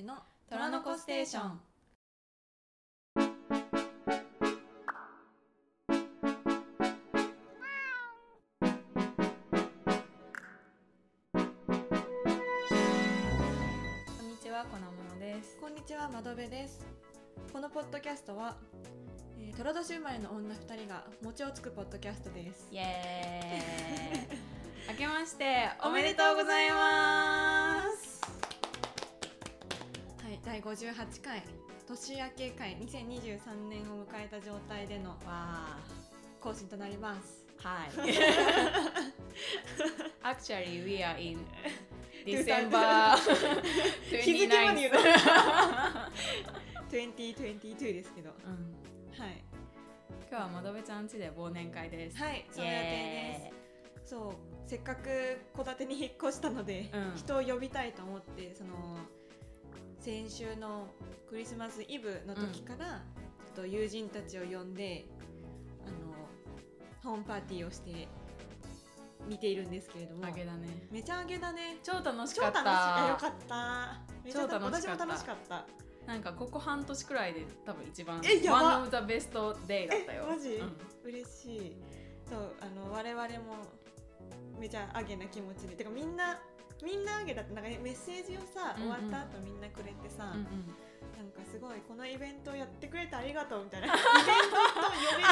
ーの虎の子ステーションこんにちは、こなものです。こんにちは窓辺ですこのポッドキャストは、えー、虎年生まれの女二人が餅をつくポッドキャストですイエーイ。明けましておめでとうございます。はい第58回年明け会2023年を迎えた状態でのわ更新となります。ー。はい。Actually, we are in December 日付まで言う。の 29th 2022ですけど。うん。はい。今日はまどべちゃん家で忘年会です。はいその予定です。そうせっかく戸建てに引っ越したので、うん。人を呼びたいと思ってその先週のクリスマスイブの時から、ちょっと友人たちを呼んであのホームパーティーをして見ているんですけれども。あげだね。めちゃあげだね。超楽し超かっ楽しい。あよた。かった。めちゃ超楽しかった。私も楽しかった。なんかここ半年くらいで多分一番えやば。One of the best day だったよ。えマジ？うん。嬉しい。そうあの我々もめちゃあげな気持ちで。てかみんなみんなあげだってなんかメッセージをさ、うんうん終わった後みんなくれてさ、うんうんなんかすごいこのイベントをやってくれてありがとうみたいな イベントと呼べるよ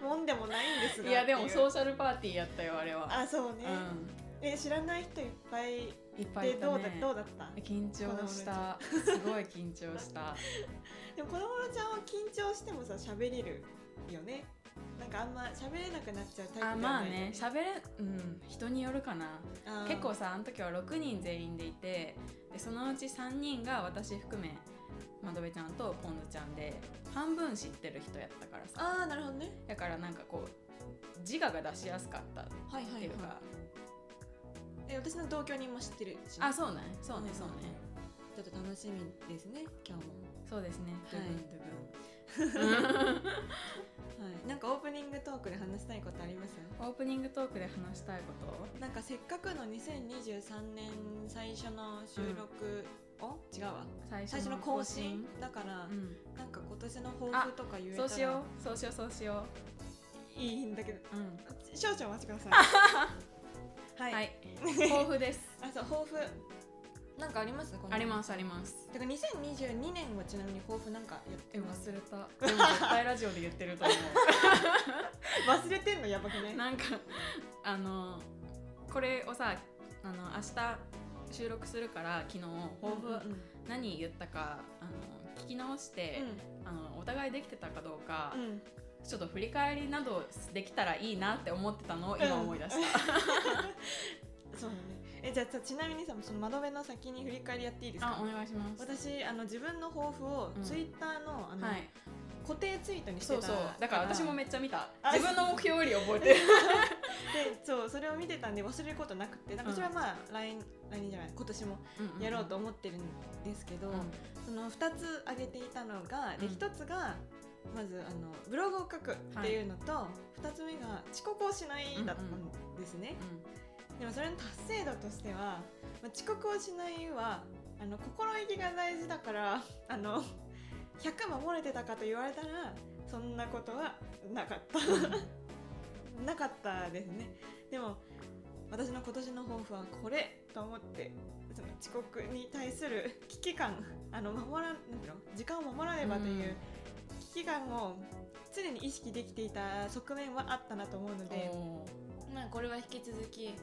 うなもんでもないんですがいやでもソーシャルパーティーやったよあれは。あそうね、うえ知らない人いっぱいん。いっぱいいたでどうだね。どうだった？緊張した。すごい緊張した。でも子供ちゃんは緊張してもさ喋れるよねなんかあんま喋れなくなっちゃうタイプではあないまあね。喋れうん人によるかな。結構さあの時は6人全員でいてでそのうち3人が私含めまどべちゃんとポンズちゃんで半分知ってる人やったからさ。あーなるほどね。だからなんかこう自我が出しやすかったっはいはいはいていうか、え私の同居人も知ってるしね、あそうね。そうねそうね。ちょっと楽しみですね今日も。そうですね。ドはい。ゥグンドゥグン はい。なんかオープニングトークで話したいことあります？オープニングトークで話したいこと？なんかせっかくの2023年最初の収録、お違うわ。最最初の更新？だから、うん、なんか今年の抱負とか言えたら。そうしよう。そうしようそうしよいいんだけど。う、うん、少々お待ちください。はい、はい。抱負です。あそう抱負なんかあります？ありますあります。てか2022年はちなみに抱負なんかやってえます。忘れた。でも絶対ラジオで言ってると思う。忘れてんのやばくねなんかあのこれをさあの明日収録するから昨日抱負、うんうん何言ったかあの聞き直して、あのお互いできてたかどうか、うん。うんちょっと振り返りなどできたらいいなって思ってたのを今思い出した、そうだねえじゃあさちなみにさその窓辺の先に振り返りやっていいですあかお願いします。私あの自分の抱負をうん。ツイッターの,、あのはい。固定ツイートにしてたそうそう。だから私もめっちゃ見た。あ自分の目標より覚えてる。でそうそれを見てたんで忘れることなくて私はまあ来来年じゃない今年もやろうと思ってるんですけど、うんその2つ挙げていたのが、でうん。1つがまずあのブログを書くっていうのと、2つ目が遅刻をしないだったんですね、でもそれの達成度としては、まあ、遅刻をしないはあの心意気が大事だから あの100守れてたかと言われたらそんなことはなかった。なかったですね。でも私の今年の抱負はこれと思ってその遅刻に対する危機感あの守らなんていうの時間を守らねばという危機感を常に意識できていた側面はあったなと思うので、まあ、これは引き続き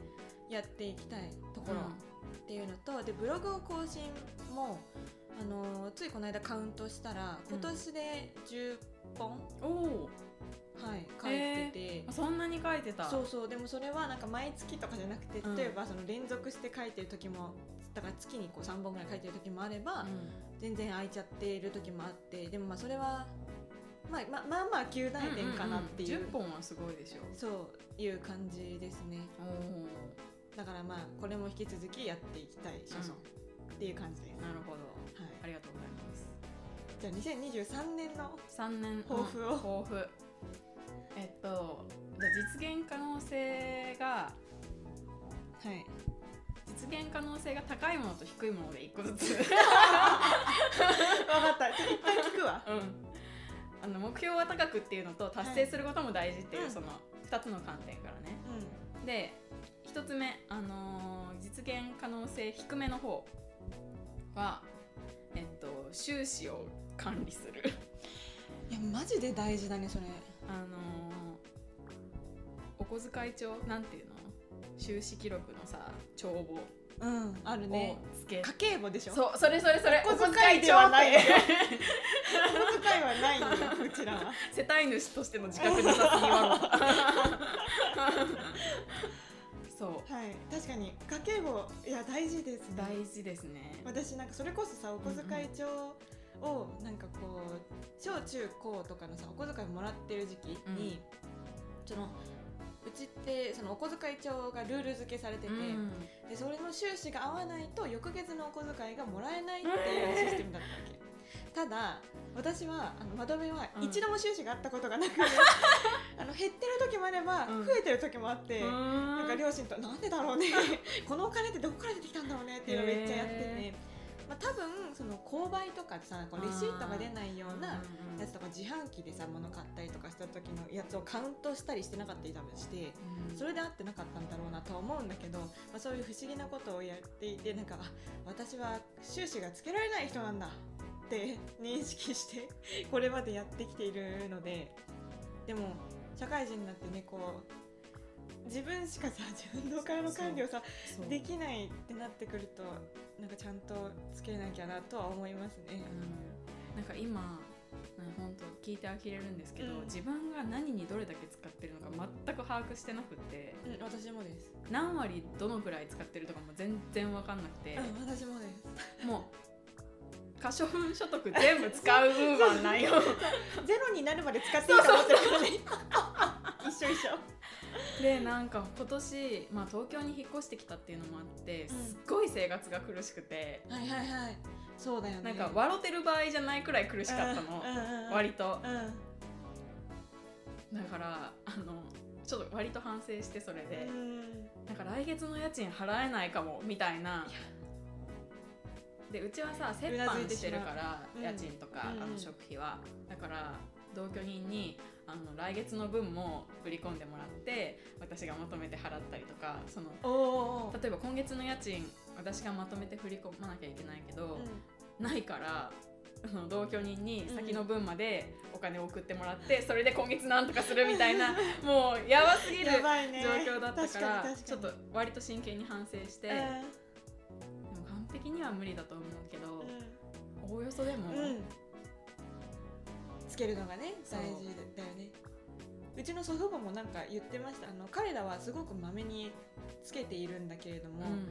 やっていきたいところうん。っていうのと、でブログを更新もあのついこの間カウントしたらうん。今年で10本、おおはい、書いてて。そんなに書いてた。そうそう。でもそれはなんか毎月とかじゃなくてうん。例えばその連続して書いてる時もだから月にこう3本ぐらい書いてる時もあれば、うん。全然空いちゃっている時もあってでもまあそれは、まあ、ままあまあ9大点かなっていう,、んんん10本はすごいでしょ。そういう感じですね。おだからまあこれも引き続きやっていきたい所存っていう感じです、おなるほど。はい、ありがとうございます。じゃあ2023年の3年。抱負を。うん抱負。えっとじゃあ実現可能性がはい。実現可能性が高いものと低いもので1個ずつ。った。ちょっと一旦聞くわ。うん。あの目標は高くっていうのと達成することも大事っていう、うん。その2つの観点からね。で1つ目、あのー実現可能性低めの方はえっと収支を管理する。いやマジで大事だねそれ。あのーお小遣い帳なんていうの？収支記録のさ帳簿。うんあるね。をつけ、家計簿でしょ？そうそれそれそれ。お小遣いではないお小遣い帳って。お小遣いはないうちらは。世帯主としての自覚なさすぎは そう。はい。確かに家計簿いや大事ですね。大事ですね。私なんかそれこそさお小遣い帳をなんかこう小中高とかのさお小遣いもらってる時期に、そのうちってそのお小遣い帳がルール付けされてて、うん。でそれの収支が合わないと翌月のお小遣いがもらえないっていうシステムだったわけ。ただ私はあの窓辺はうん。一度も収支があったことがなく、あの減ってる時もあればうん。増えてる時もあって、うん。なんか両親となんでだろうね。このお金ってどこから出てきたんだろうねっていうのをめっちゃやってて。へ、まあ、多分その購買とかさこうレシートが出ないようなやつとか自販機でさ物買ったりとかした時のやつをカウントしたりしてなかったり多分してうん。それで合ってなかったんだろうなとは思うんだけど、まあ、そういう不思議なことをやっていてなんかあ私は収支がつけられない人なんだって認識してこれまでやってきているのででも社会人になってねこう自分しかさ自分のお金の管理をさできないってなってくるとなんかちゃんとつけなきゃなとは思いますね。うんなんか今本当聞いて呆れるんですけど、うん自分が何にどれだけ使ってるのか全く把握してなくってうん、私もです。何割どのくらい使ってるとかも全然分かんなくて、うん、私もです。もう可処分所得全部使うウーマンなんよ ゼロになるまで使っていいと思ってるからね。一緒一緒。でなんか今年、まあ、東京に引っ越してきたっていうのもあってうんすっごい生活が苦しくて、はいはいはい。そうだよね。なんか笑ってる場合じゃないくらい苦しかったの、うんうんうん、割とうん。だからあのちょっと割と反省してそれで、うんなんか来月の家賃払えないかもみたいな。でうちはさ折半してるから家賃とか、うんあの食費はだから同居人にあの来月の分も振り込んでもらって私がまとめて払ったりとかその。例えば今月の家賃私がまとめて振り込まなきゃいけないけど、うないから同居人に先の分までお金を送ってもらって、それで今月なんとかするみたいな もうやばすぎん。る。状況だったから確かに確かにちょっと割と真剣に反省して、でも完璧には無理だと思うけど、おおよそでも。つけるのがね大事だよね。うちの祖父母もなんか言ってました。あの彼らはすごくまめにつけているんだけれども、うん。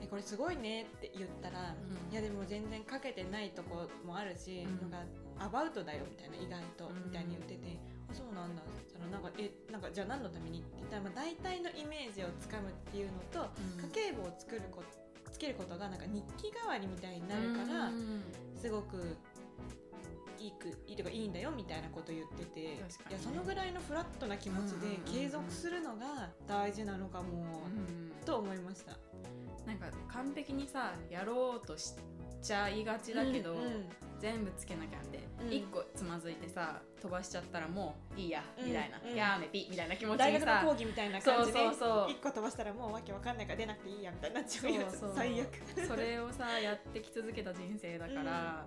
えこれすごいねって言ったら、うん。いやでも全然かけてないとこもあるし、うん。なんかアバウトだよみたいな意外と、うん。みたいに言っててあそうなんだ。そのなんかえなんかじゃあ何のために？って言ったら、まあ、大体のイメージをつかむっていうのと、うん。家計簿を作るこつけることがなんか日記代わりみたいになるから、うん。すごくいいくいいとかいいんだよみたいなこと言ってて、ね。いやそのぐらいのフラットな気持ちで継続するのが大事なのかも、うんと思いました。なんか完璧にさやろうとしちゃいがちだけど、うんうん全部つけなきゃって、うん。一個つまずいてさ飛ばしちゃったらもういいや、うん。みたいな、うん。やめぴみたいな気持ち大学のにさ講義みたいな感じでそうそうそう。一個飛ばしたらもうわけわかんないから出なくていいやみたいになっちゃうやつ最悪。それをさやってき続けた人生だから、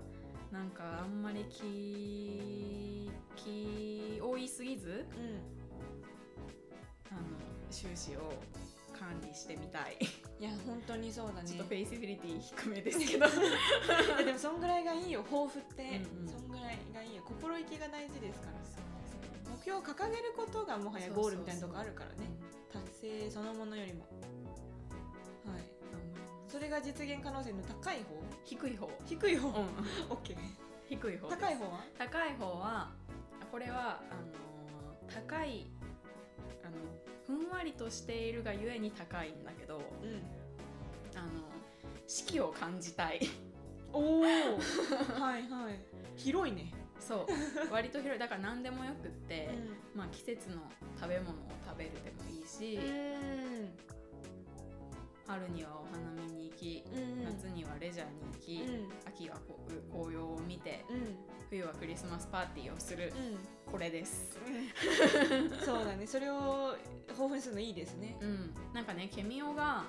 なんかあんまり気気負いすぎずうん。あの収支を管理してみたい、いや本当にそうだね。ちょっと feasibility 低めですけど。え でもそんぐらいがいいよ抱負って、うんうん。そんぐらいがいいよ心意気が大事ですから目標を掲げることがもはやゴールみたいなとこあるからね。達成そのものよりも。はい。それが実現可能性の高い方？低い方。低い方、うん。オッケー低い方高い方は？高い方はこれはあのー高いあのふんわりとしているがゆえに高いんだけどうんあの四季を感じたい。おおはいはい。広いね、そう。割と広い。だから何でもよくって、うまあ、季節の食べ物を食べるでもいいし、ん、春にはお花見に行き、うん夏にはレジャーに行き、うん。秋はこう紅葉を見てうん。冬はクリスマスパーティーをする、これです。う んそうだね。それを豊富にするのいいですね。うん。なんかねケミオが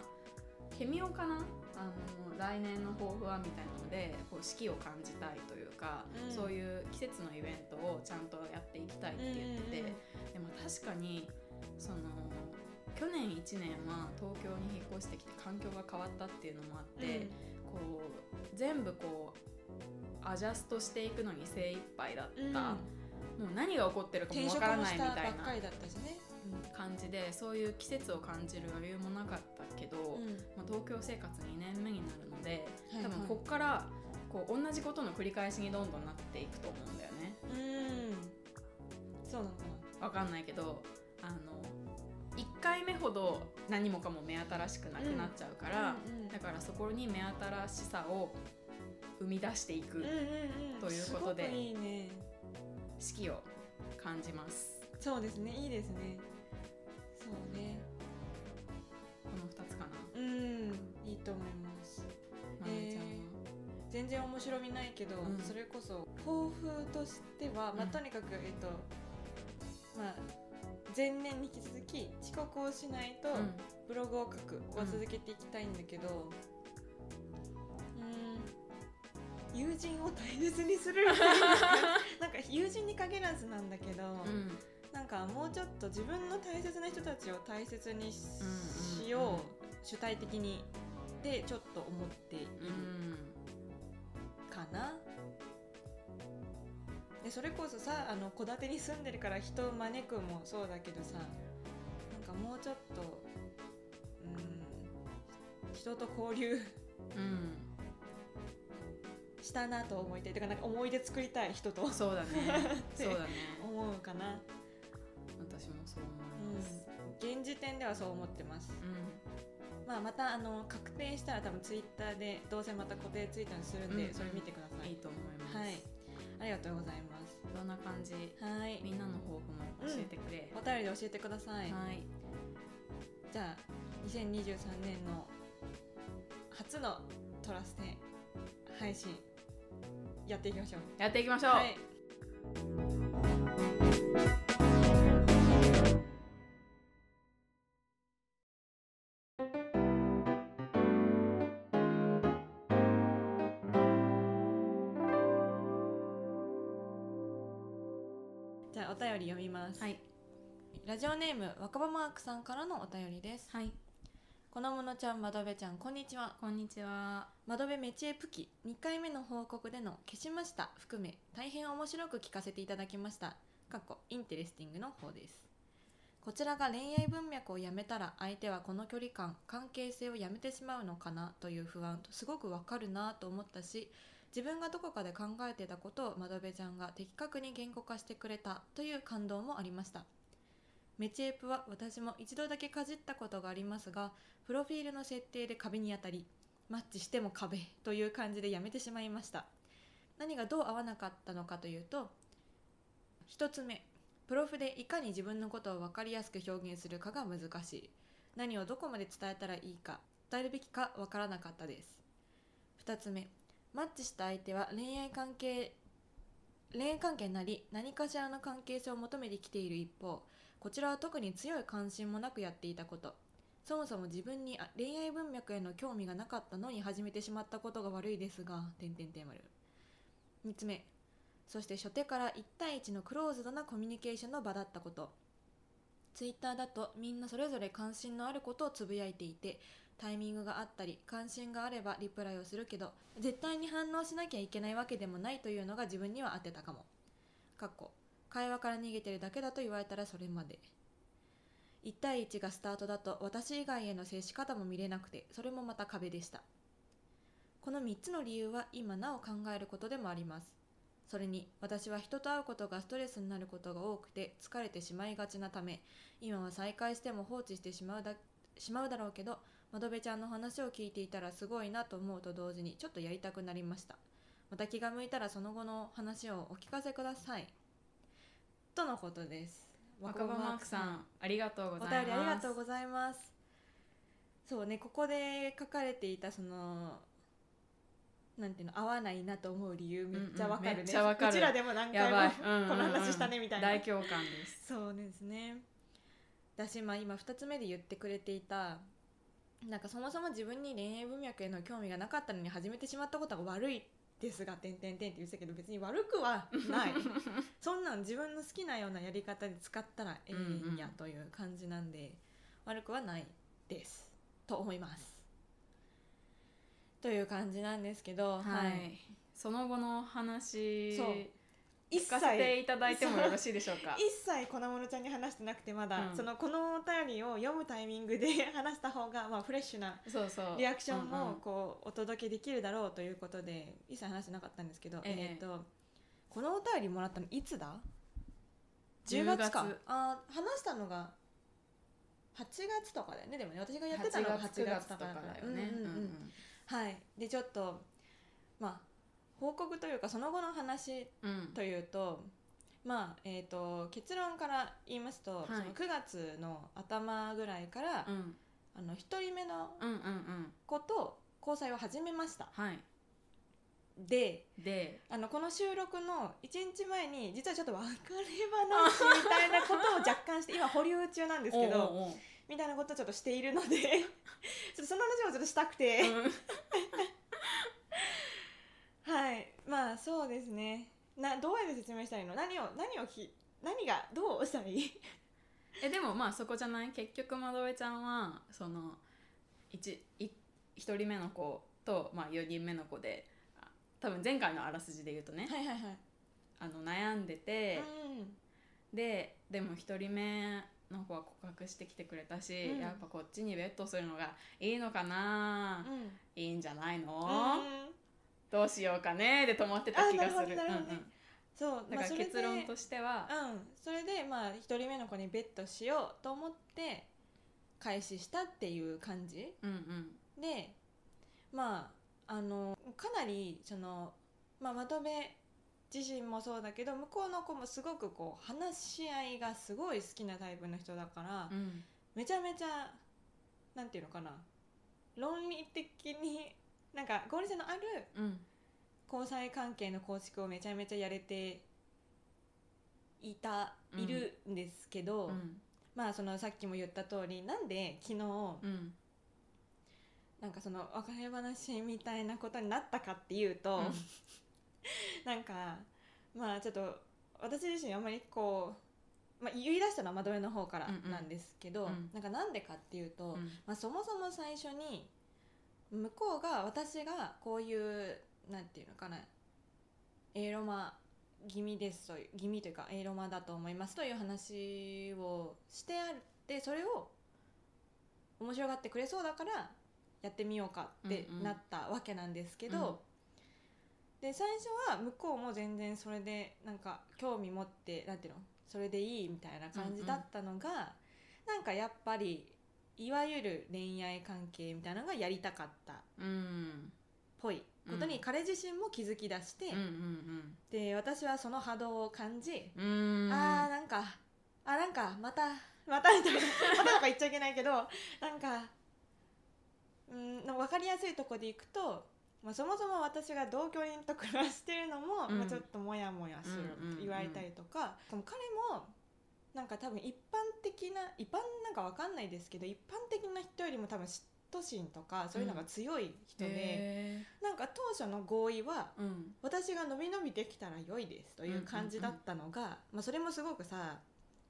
ケミオかな？あの来年の抱負はみたいなのでこう四季を感じたいというか、うん。そういう季節のイベントをちゃんとやっていきたいって言ってて、うんうんうん。でも確かにその去年1年は東京に引っ越してきて環境が変わったっていうのもあって、こう全部こうアジャストしていくのに精一杯だった、うん。もう何が起こってるかもわからないみたいな感じでそういう季節を感じる余裕もなかったけど、うん。まあ、東京生活2年目になるのではい多分こっからこう同じことの繰り返しにどんどんなっていくと思うんだよね。うん。そうなのかわかんないけどあの1回目ほど何もかも目新しくなくなっちゃうから、なうんうん。だからそこに目新しさを生み出していくうんうんうん。ということですごくいいね。四季を感じます。そうですね。いいですね。そうね。この2つかな？うん。いいと思います。まなみちゃんは、全然面白みないけど、うん。それこそ抱負としては、まあ、うん。とにかくえっとまあ前年に引き続き遅刻をしないとうん。ブログを書くは続けていきたいんだけどうん友人を大切にする なんか友人に限らずなんだけど、うん。なんかもうちょっと自分の大切な人たちを大切にし,、うんうんよう、うん。主体的にでちょっと思っているうんかな。でそれこそさあの戸建てに住んでるから人を招くもそうだけどさなんかもうちょっとうん人と交流うん。したなと思いたい。てかなんか思い出作りたい人と。そうだね。て そうだね。思うかな、私もそううん思います、、現時点ではそう思ってます。うん。まあ、またあの確定したら多分ツイッターでどうせまた固定ツイートにするんで、うん。それ見てください、いいと思います、はいありがとうございます。どんな感じ？はい。みんなの抱負も教えてくれ、お便りで教えてください、はい。じゃあ2023年の初のトラステ配信やっていきましょう。やっていきましょう、はいお便り読みます、はい。ラジオネーム若葉マークさんからのお便りです。はい。このものちゃんまどべちゃんこんにちは。こんにちは窓辺メチエプキ2回目の報告での消しました含め大変面白く聞かせていただきました。かっこインテレスティングの方です。こちらが恋愛文脈をやめたら相手はこの距離感関係性をやめてしまうのかなという不安とすごくわかるなと思ったし自分がどこかで考えてたことを窓辺ちゃんが的確に言語化してくれたという感動もありました。メチエプは私も一度だけかじったことがありますがプロフィールの設定で壁に当たりマッチしても壁という感じでやめてしまいました。何がどう合わなかったのかというと1つ目プロフでいかに自分のことを分かりやすく表現するかが難しい。何をどこまで伝えたらいいか伝えるべきか分からなかったです。2つ目マッチした相手は恋愛関係恋愛関係なり何かしらの関係性を求めてきている一方こちらは特に強い関心もなくやっていたことそもそも自分に恋愛文脈への興味がなかったのに始めてしまったことが悪いですが、点々点丸。3つ目、そして初手から1対1のクローズドなコミュニケーションの場だったこと。ツイッターだとみんなそれぞれ関心のあることをつぶやいていて、タイミングがあったり、関心があればリプライをするけど、絶対に反応しなきゃいけないわけでもないというのが自分には合ってたかも。かっこ会話から逃げてるだけだと言われたらそれまで。1対1がスタートだと私以外への接し方も見れなくてそれもまた壁でしたこの3つの理由は今なお考えることでもありますそれに私は人と会うことがストレスになることが多くて疲れてしまいがちなため今は再会しても放置してしまうだしまうだろうけど窓辺ちゃんの話を聞いていたらすごいなと思うと同時にちょっとやりたくなりました。また気が向いたらその後の話をお聞かせください。とのことです。若葉マークさんありがとうごおざいます。便りありがとうございます。そうねここで書かれていたそのなんていうの合わないなと思う理由めっちゃわかるね、うんうんめっちゃわかる。うちらでも何回もうんうんうんこの話したねみたいな。大共感です。そうですね。私まあ今2つ目で言ってくれていたなんかそもそも自分に恋愛文脈への興味がなかったのに始めてしまったことが悪いですが「てんてんてん」って言ってたけど別に悪くはない。そんなん自分の好きなようなやり方で使ったらええんやという感じなんで、悪くはないですと思います。という感じなんですけどはい、その後の話そう一聞かせていただいてもよろしいでしょうか？一切粉物ちゃんに話してなくてまだ、うん。そのこのお便りを読むタイミングで話した方が、まあ、フレッシュなそうそう。リアクションうんうん。もこうお届けできるだろうということで一切話してなかったんですけど、ええ。えーとこのお便りもらったのいつだ？10 10月か。月。あー話したのが8月とかだよね。でもね私がやってたのが8月とかだからだよね、うんうんうん。はい。でちょっとまあ報告というかその後の話うん。うんというとまあえー、と結論から言いますと、はい。その9月の頭ぐらいから、うん。あの1人目の子と交際を始めました。はい。でであのこの収録の1日前に実はちょっと別れ話みたいなことを若干して今保留中なんですけどみたいなことをちょっとしているので ちょっとその話をちょっとしたくて、うんはいまあそうですね。などうやって説明したらいいの？何を何をき何がどうしたらいい？えでもまあそこじゃない？結局まどべちゃんはその 1, 1人目の子と、まあ、4人目の子であ多分前回のあらすじで言うとね、はいはいはい。あの悩んでて、うででも1人目の子は告白してきてくれたし、うん。やっぱこっちにベットするのがいいのかな、んうん。いいんじゃないの、うんどうしようかねで止まってた気がする。そうだから結論としては、うん。それでまあ1人目の子にベットしようと思って開始したっていう感じ。うんうん。でまああのかなりその、まあ、まとめ自身もそうだけど向こうの子もすごくこう話し合いがすごい好きなタイプの人だから、うん。めちゃめちゃなんていうのかな。論理的になんか合理性のあるうん。交際関係の構築をめちゃめちゃやれていた、うん。いるんですけど、うん。まあそのさっきも言った通りなんで昨日うん。なんかその別れ話みたいなことになったかっていうと、なんかまあちょっと私自身あんまりこう、まあ、言い出したのはまどめの方からうんうん。なんですけど、うん。なんかなんでかっていうと、うん。まあ、そもそも最初に向こうが私がこういうなんていうのかなエーロマ気味ですという気味というかエーロマだと思いますという話をしてあってそれを面白がってくれそうだからやってみようかってうんうんなったわけなんですけど、で最初は向こうも全然それでなんか興味持ってなんていうの？それでいいみたいな感じだったのが、なんかやっぱりいわゆる恋愛関係みたいなのがやりたかったっうんぽいことに彼自身も気づき出して、うんうんで私はその波動を感じ、うあーなんかあなんかまたまたみたいな またとか言っちゃいけないけどなんかうん分かりやすいとこでいくと、まあ、そもそも私が同居人と暮らしてるのも、うん。まあ、ちょっとモヤモヤするうんうんうんと言われたりとか、でも彼もなんか多分一般的な一般なんか分かんないですけど一般的な人よりも多分嫉妬心とかそういうのが強い人で、へなんか当初の合意はーうん。私が伸び伸びできたら良いですという感じだったのが、まあ、それもすごくさ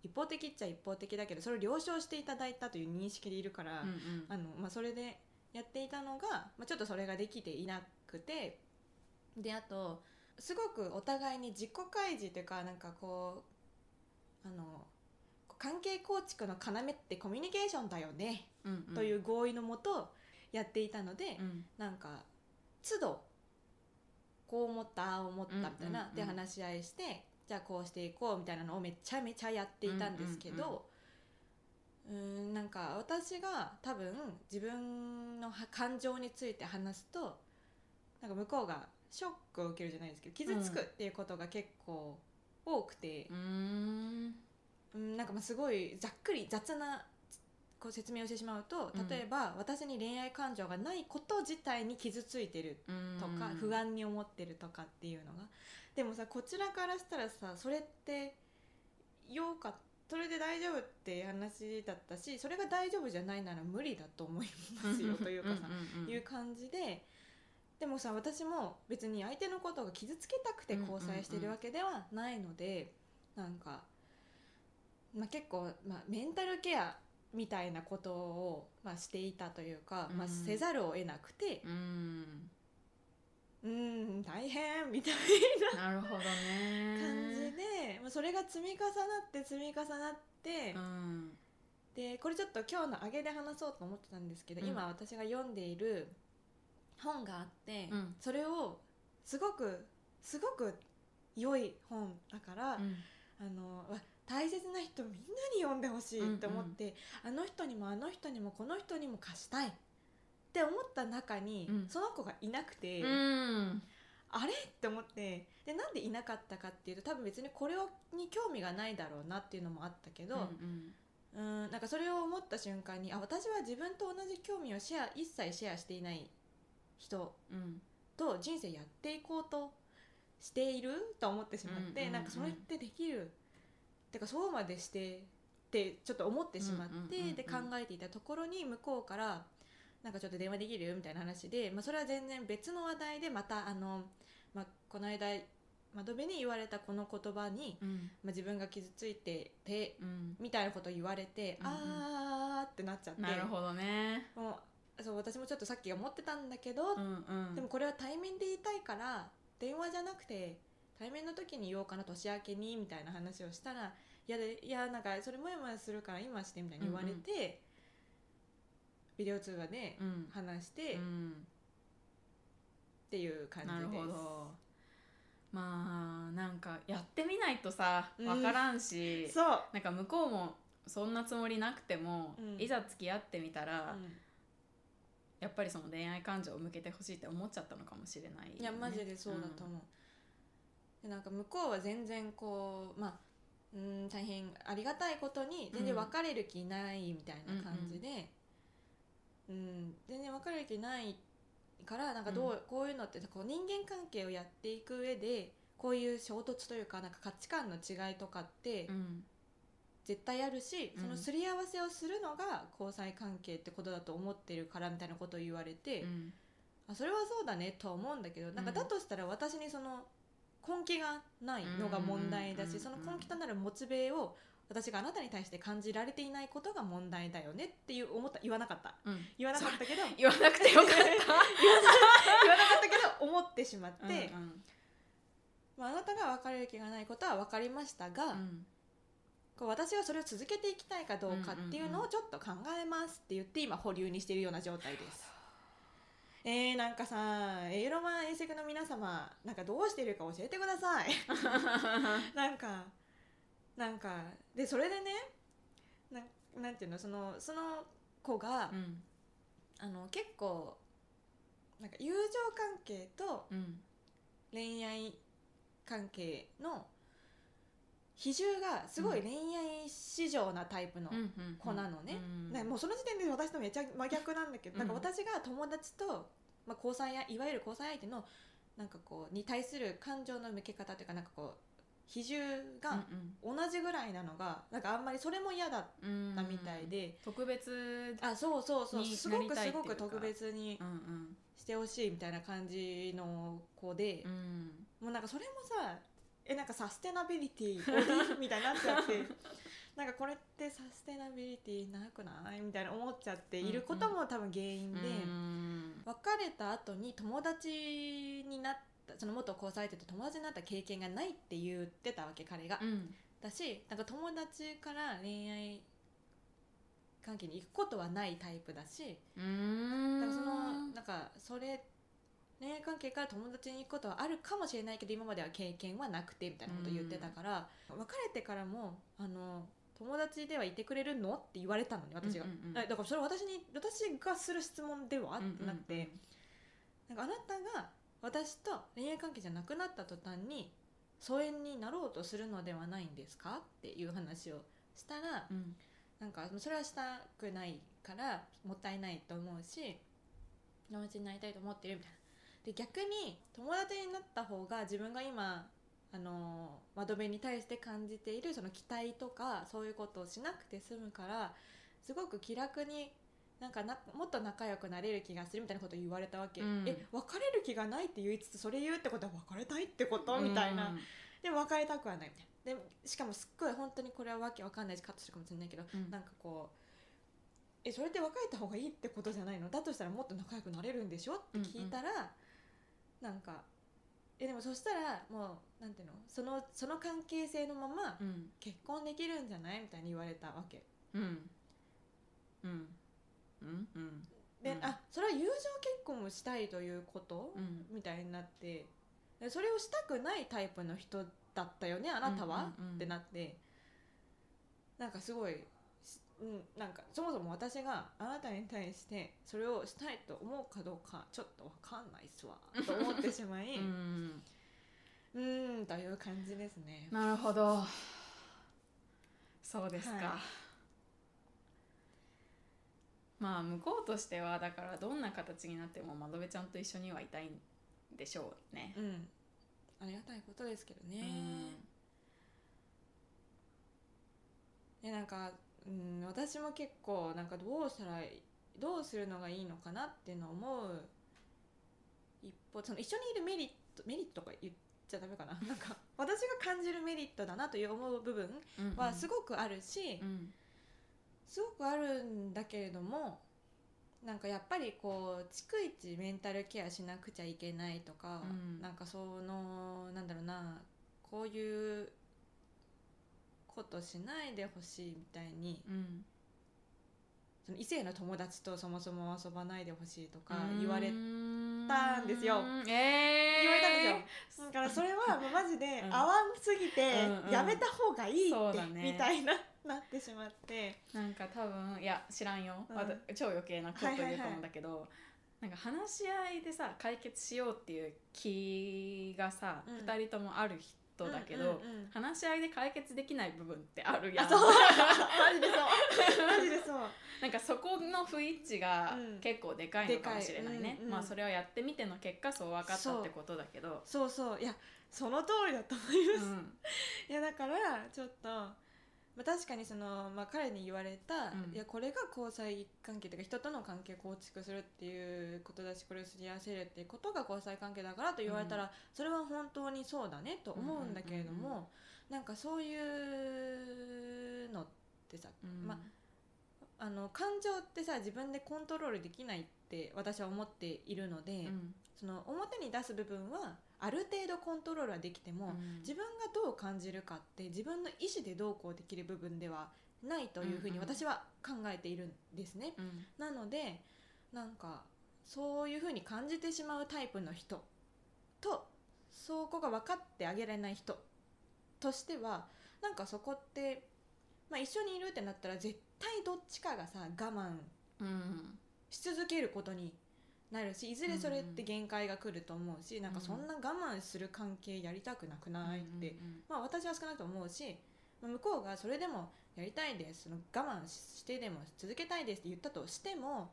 一方的っちゃ一方的だけどそれを了承していただいたという認識でいるから、うんうん。あのまあ、それでやっていたのが、まあ、ちょっとそれができていなくてであとすごくお互いに自己開示というかなんかこうあの関係構築の要ってコミュニケーションだよね、うんうん。という合意のもとやっていたので、うん。なんか都度こう思ったああ思ったみたいな、うんうんうん。で話し合いしてじゃあこうしていこうみたいなのをめちゃめちゃやっていたんですけどうーんなんか私が多分自分のは感情について話すとなんか向こうがショックを受けるじゃないですけど傷つくっていうことが結構多くて。う、ーんうん、なんかまあすごいざっくり雑なこう説明をしてしまうとうん。例えば、私に恋愛感情がないこと自体に傷ついてるとか、うん。不安に思ってるとかっていうのが。でもさこちらからしたらさそれってよかそれで大丈夫って話だったしそれが大丈夫じゃないなら無理だと思いますよというかさ、んんん。いう感じで。でもさ私も別に相手のことが傷つけたくて交際してるわけではないので、なんか、まあ、結構、まあ、メンタルケアみたいなことを、まあ、していたというか、まあ、うんせざるを得なくてうん。うーん大変みたいな。るほどなね。感じで、まあ、それが積み重なって積み重なって、うん。でこれちょっと今日の上げで話そうと思ってたんですけど、うん。今私が読んでいる本があって、うん。それをすごくすごく良い本だから、うん。あのわ大切な人みんなに読んでほしいって思って、あの人にもあの人にもこの人にも貸したいって思った中に、うん。その子がいなくて、うん。あれって思ってでなんでいなかったかっていうと多分別にこれをに興味がないだろうなっていうのもあったけど、うんうん。なんかそれを思った瞬間にあ私は自分と同じ興味をシェア一切シェアしていない人うん。と人生やっていこうとしていると思ってしまって、うんうんうん。なんかそれってできるてかそうまでしてってちょっと思ってしまって、で考えていたところに向こうからなんかちょっと電話できるみたいな話で、まあ、それは全然別の話題でまたあの、まあ、この間窓辺に言われたこの言葉に、うん。まあ、自分が傷ついててうん。みたいなことを言われて、うんうん。あーってなっちゃって。なるほどね。もうそう私もちょっとさっき思ってたんだけど、うんうん。でもこれは対面で言いたいから電話じゃなくて対面の時に言おうかな年明けにみたいな話をしたら「いやでいやなんかそれもやもやするから今して」みたいに言われて、ビデオ通話でうん。話してっうん。ていう感じです。まあなんかやってみないとさうん。分からんし、そう、なんか向こうもそんなつもりなくても、うん。いざ付き合ってみたら、うん。やっぱりその恋愛感情を向けてほしいって思っちゃったのかもしれないよね、いやマジでそうだと思う、でなんか向こうは全然こうまあうん大変ありがたいことに全然別れる気ないみたいな感じで、うん全然別れる気ないからなんかどう、こういうのってこう人間関係をやっていく上でこういう衝突というかなんか価値観の違いとかってうん。絶対あるし、うん。そのすり合わせをするのが交際関係ってことだと思ってるからみたいなことを言われて、うん。あそれはそうだねとは思うんだけどなんかうん。だとしたら私にその根気がないのが問題だうんしその根気となるモチベを私があなたに対して感じられていないことが問題だよねっていう思った。言わなかったうん。言わなかったけど。言わなくてよかった。言わなかったけど思ってしまって、うんうん。まあ、あなたが別れる気がないことは分かりましたが、うん。こう私がそれを続けていきたいかどうかっていうのをちょっと考えますって言って今保留にしているような状態です。えー、なんかさエイロマン遠石の皆様なんかどうしてるか教えてください。なんかなんかでそれでねななんていうのそのその子が、うん。あの結構なんか友情関係とうん。恋愛関係の比重がすごい恋愛市場なタイプのうん子なのね。うもうその時点で私とめっちゃ真逆なんだけど、うん。なんか私が友達と、まあ、交際やいわゆる交際相手のなんかこうに対する感情の向け方というかなんかこう比重が同じぐらいなのがなんかあんまりそれも嫌だっうんうんたみたいで、特別あそうそうそう。にすごくすごく特別にうんうん。してほしいみたいな感じの子でう、ん。もうなんかそれもさえなんかサステナビリティボディみたいになっちゃって。なんかこれってサステナビリティなくない？みたいな思っちゃっていることも多分原因で、うん。別れた後に友達になったその元交際相手と友達になった経験がないって言ってたわけ彼が。うん。だしなんか友達から恋愛関係に行くことはないタイプだし、うん。だからそのなんかそれ恋愛関係から友達に行くことはあるかもしれないけど今までは経験はなくてみたいなことを言ってたから、別れてからもあの友達ではいてくれるのって言われたのね私が、うんうんうん。えだからそれ私に私がする質問では、ってなってなんかあなたが私と恋愛関係じゃなくなった途端に疎遠になろうとするのではないんですかっていう話をしたらうん。なんかそれはしたくないからもったいないと思うし友達になりたいと思ってるみたいな。で逆に友達になった方が自分が今あの窓辺に対して感じているその期待とかそういうことをしなくて済むからすごく気楽になんかなもっと仲良くなれる気がするみたいなことを言われたわけ、うん。え別れる気がないって言いつつそれ言うってことは別れたいってこと？みたいな、でも別れたくはないみたいな。でしかもすっごい本当にこれはわけわかんないしカットするかもしれないけど、うん。なんかこうえそれで別れた方がいいってことじゃないの？だとしたらもっと仲良くなれるんでしょ？って聞いたら、なんかえでもそしたらもうなんていうの？そのその関係性のままうん。結婚できるんじゃない？みたいに言われたわけ。うん。うん。うんうん。で、うん。あそれは友情結婚をしたいということ、うん。みたいになって。でそれをしたくないタイプの人だったよねあなたは、うんうんうん。ってなって。なんかすごい、しうん、なんかそもそも私があなたに対してそれをしたいと思うかどうかちょっとわかんないっすわ。と思ってしまい うん。うーんという感じですね。なるほど。そうですか、はい。まあ向こうとしてはだからどんな形になっても窓辺ちゃんと一緒にはいたいんでしょうね。う、ん、ありがたいことですけどね。でなんか、うん、私も結構なんかどうしたらどうするのがいいのかなっていうのを思う一方その一緒にいるメリットメリットとか言っちゃダメかな？なんか私が感じるメリットだなという思う部分うんはすごくあるし、うん。すごくあるんだけれどもなんかやっぱりこう逐一メンタルケアしなくちゃいけないとか、うん。なんかそのなんだろうなこういうことしないでほしいみたいにうん。その異性の友達とそもそも遊ばないでほしいとか言われたたんですよ。えー、言われたんですよ。だからそれはもうマジでうん。合わんすぎてやめた方がいいって、みたいななってしまって。なんか多分いや知らんよ、うん。超余計なことはいはいはい言うと思うんだけど、なんか話し合いでさ解決しようっていう気がさ、うん。二人ともある人だけど、うんうんうん。話し合いで解決できない部分ってあるやん。あそう。マジでそう。マジでそう。なんかそこの不一致がうん。結構でかいのかもしれないね、うんうんまあそれはやってみての結果そう分かったってことだけど。そうそう。いやその通りだと思います、うん。いやだからちょっと、まあ、確かにその、まあ、彼に言われた、うん。いやこれが交際関係というか人との関係を構築するっていうことだしこれをすり合わせるっていうことが交際関係だからと言われたら、それは本当にそうだねと思うんだけれども、うんうんうんなんかそういうのってさ、うん。まあの感情ってさ自分でコントロールできないって私は思っているので、うん。その表に出す部分はある程度コントロールはできても、うん。自分がどう感じるかって自分の意思でどうこうできる部分ではないというふうに私は考えているんですね。うん。なのでなんかそういうふうに感じてしまうタイプの人とそこが分かってあげられない人としてはなんかそこって、まあ、一緒にいるってなったら絶対どっちかがさ我慢うん。し続けることになるしいずれそれって限界が来ると思うし、なんかそんな我慢する関係やりたくなくないって、まあ、私は少なくとも思うしまあ向こうがそれでもやりたいですその我慢してでも続けたいですって言ったとしても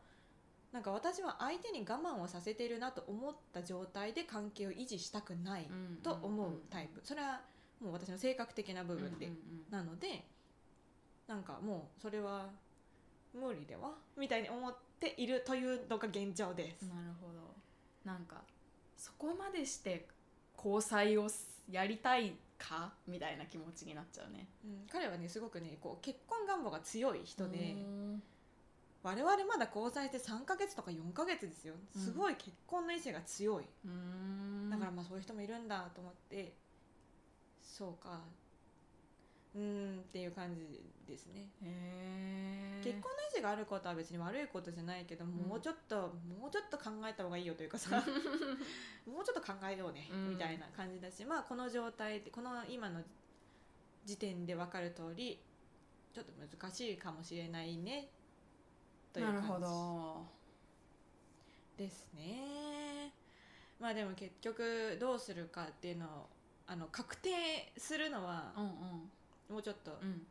なんか私は相手に我慢をさせているなと思った状態で関係を維持したくないと思うタイプ。それはもう私の性格的な部分で、なのでなんかもうそれは無理では？みたいに思っているというのが現状です。なるほど。なんかそこまでして交際をやりたいか？みたいな気持ちになっちゃうね。うん、彼はねすごくねこう結婚願望が強い人でうん。我々まだ交際して3ヶ月とか4ヶ月ですよ。うん。すごい結婚の意志が強い、うん。だからまあそういう人もいるんだと思って。そうかうーんっていう感じですね。結婚の意思があることは別に悪いことじゃないけど、ん。もうちょっともうちょっと考えた方がいいよというかさ もうちょっと考えようね、うんみたいな感じだしまあこの状態でこの今の時点で分かる通りちょっと難しいかもしれないねという感ど。じですね。まあでも結局どうするかっていうのをあの確定するのはうんうんもうちょっと。うん。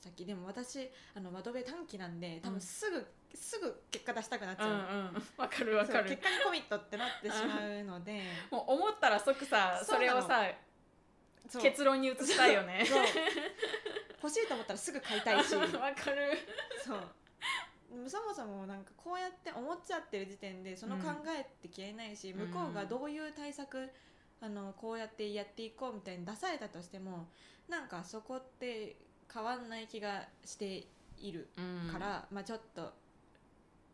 さっきでも私あの窓辺短期なんで多うん。分すぐ、すぐ結果出したくなっちう。んゃう、うん。わかるわかる。そう結果にコミットってなってしまうので。もう思ったら即さそうなの。それをさそう。結論に移したいよね。そう。欲しいと思ったらすぐ買いたいし。わかる。そう。でもそもそもなんかこうやって思っちゃってる時点でその考えって消えないし、うん。向こうがどういう対策あのこうやってやっていこうみたいに出されたとしてもなんかそこって変わんない気がしているうん。から、まあちょっと、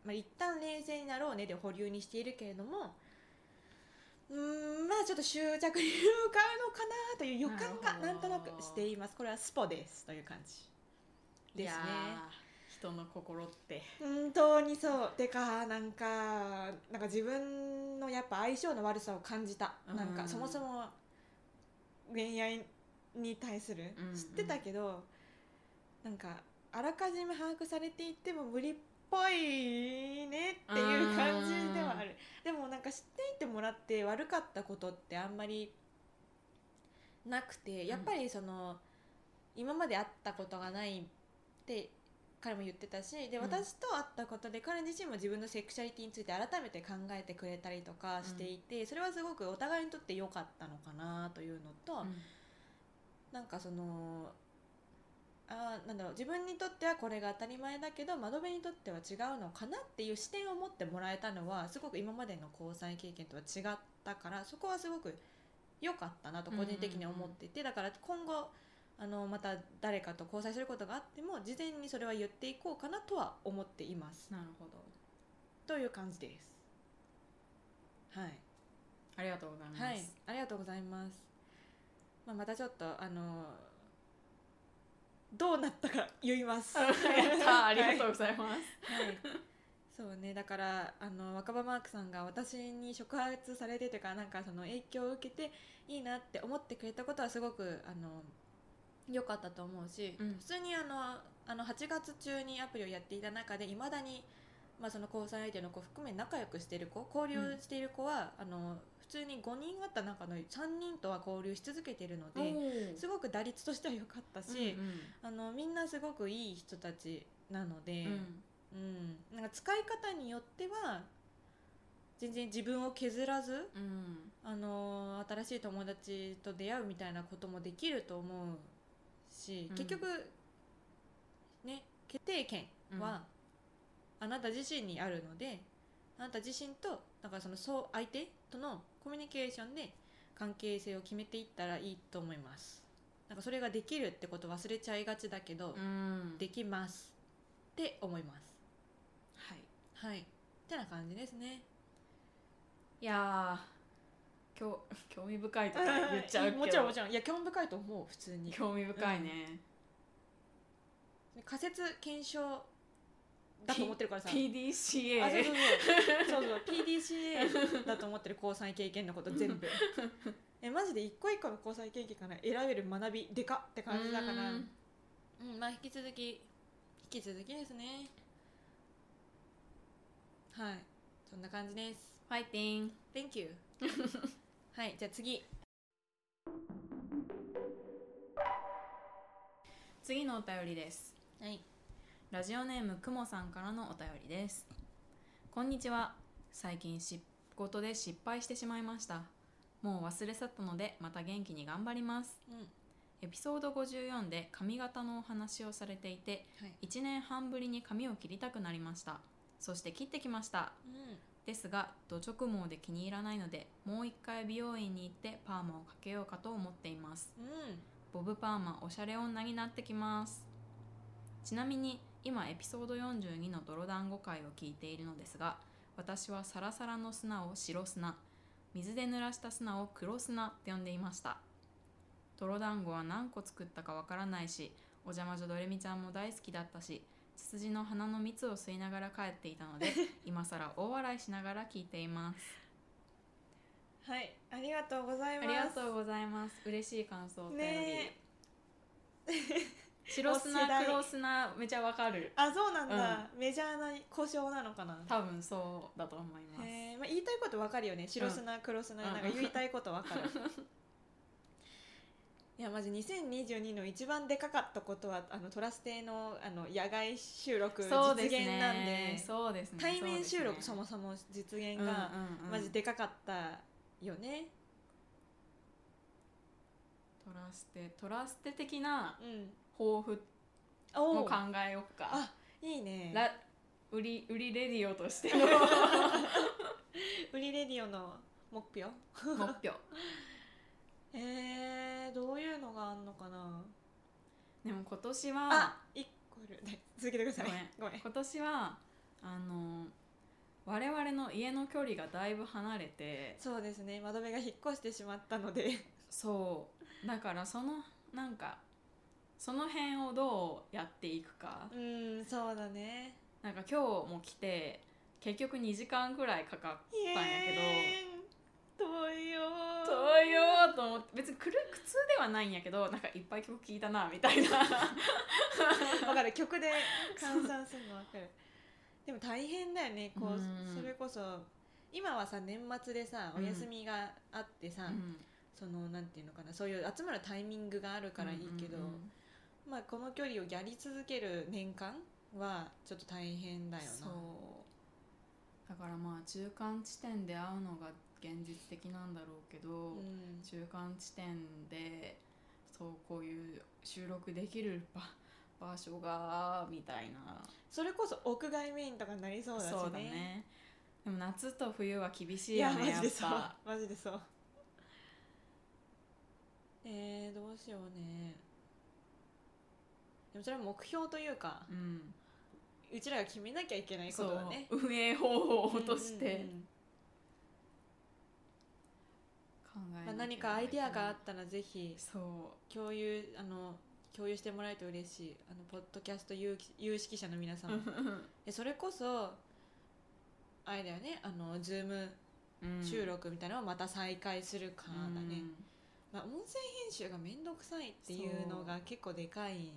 まあ、一旦冷静になろうねで保留にしているけれどもうーんまあちょっと終着に向かうのかなという予感がなんとなくしています。これはスポですという感じですね。人の心って。本当にそう。てかなんかなんか自分のやっぱ相性の悪さを感じた、うんなん。かそもそも恋愛に対する、うんうん。知ってたけどなんかあらかじめ把握されていても無理っぽいねっていう感じではある。でもなんか知っていてもらって悪かったことってあんまりなくてやっぱりその、今まで会ったことがないって彼も言ってたしでうん。私と会ったことで彼自身も自分のセクシャリティについて改めて考えてくれたりとかしていて、それはすごくお互いにとって良かったのかなというのと、なんかそのあーなんだろう自分にとってはこれが当たり前だけど窓辺にとっては違うのかなっていう視点を持ってもらえたのはすごく今までの交際経験とは違ったからそこはすごく良かったなと個人的に思っていて、だから今後あのまた誰かと交際することがあっても事前にそれは言っていこうかなとは思っています。なるほど。という感じです。はい。ありがとうございます、はい、ありがとうございます。まあ、またちょっとあのどうなったか言います。ありがとうございます、はい。そうね、だからあの若葉マークさんが私に触発されてというかなんかその影響を受けていいなって思ってくれたことはすごくあの良かったと思うし、うん。普通にあのあの8月中にアプリをやっていた中でいまだにまあその交際相手の子含め仲良くしている子交流している子は、あの普通に5人あった中の3人とは交流し続けているので。すごく打率としては良かったし、うんあのみんなすごくいい人たちなので、うん。うん。なんか使い方によっては全然自分を削らず、うん。あの新しい友達と出会うみたいなこともできると思うし、うん。結局ね決定権はあなた自身にあるので、あなた自身となんかその相手とのコミュニケーションで関係性を決めていったらいいと思います。なんかそれができるってこと忘れちゃいがちだけど、うん。できますって思います。はい。はい。ってな感じですね。いやー興 興味深いとか言っちゃうけど。もちろんもちろん。いや興味深いと思う普通に。興味深いね、仮説検証だと思ってるからさ。PDCA あそうそうそう。そうそう。PDCA だと思ってる交際経験のこと全部。えマジで一個一個の交際経験から選べる学びでかって感じだから。ううん。んまあ引き続き引き続きですね。はい。そんな感じです。ファイティン Thank you. はい。じゃあ次。次のお便りです。はいラジオネームくもさんからのお便りです。こんにちは。最近仕事で失敗してしまいました。もう忘れ去ったのでまた元気に頑張ります。うん。エピソード54で髪型のお話をされていてはい。1年半ぶりに髪を切りたくなりました。そして切ってきました。うん。ですが土直毛で気に入らないのでもう一回美容院に行ってパーマをかけようかと思っています。うん。ボブパーマおしゃれ女になってきます。ちなみに今エピソード42の泥団子会を聞いているのですが私はサラサラの砂を白砂水で濡らした砂を黒砂って呼んでいました。泥団子は何個作ったかわからないしお邪魔女ドレミちゃんも大好きだったしツツジの花の蜜を吸いながら帰っていたので 今更大笑いしながら聞いています。はいありがとうございあます。りがとうございます。嬉しい感想お便り、ね白砂代黒砂めちゃわかる。あそうなんだ、メジャーな故障なのかな。多分そうだと思います。へー。まあ、言いたいことわかるよね。白砂、黒砂うん。なんか言いたいことわかる。いやマジ2022の一番でかかったことはあのトラステのあの野外収録実現なんで。ね。そうですね。対面収録そもそも実現が、マジでかかったよね。トラステトラステ的なうん。抱負も考。えようかあいいね。ラ売り売りレディオとしてのウリレディオの目標？目標 えー、どういうのがあんのかな？でも今年はあ、一個いる。ね続けてください。ごめんごめん。今年はあの我々の家の距離がだいぶ離れてそうですね。窓辺が引っ越してしまったので。そうだからそのなんかその辺をどうやっていくか。うん、そうだね。なんか今日も来て結局2時間くらいかかったんやけど。遠いよー。遠いよーと思って別に苦苦痛ではないんやけどなんかいっぱい曲聴いたなみたいな。わかる曲で換算するのわかる。でも大変だよねこう、うん。それこそ今はさ年末でさお休みがあってさ、うん。そのなんていうのかなそういう集まるタイミングがあるからいいけど、うんうんうんまあこの距離をやり続ける年間はちょっと大変だよな。そう。だからまあ中間地点で会うのが現実的なんだろうけど、うん。中間地点でそうこういう収録できる場 場所がみたいな。それこそ屋外メインとかになりそうだしね。そうだね。でも夏と冬は厳しいいやよねやっマジでそう。ぱマジでそう。えー、どうしようねでもそれは目標というかうん。うちらが決めなきゃいけないことだね。運営方法として。まあ、何かアイデアがあったらぜひそう。共有あの共有してもらえると嬉しい。あのポッドキャスト有有識者の皆様でそれこそあれだよね。あのズームうん。収録みたいなのをまた再開するかだね、うん。まあ、音声編集が面倒くさいっていうのが結構でかい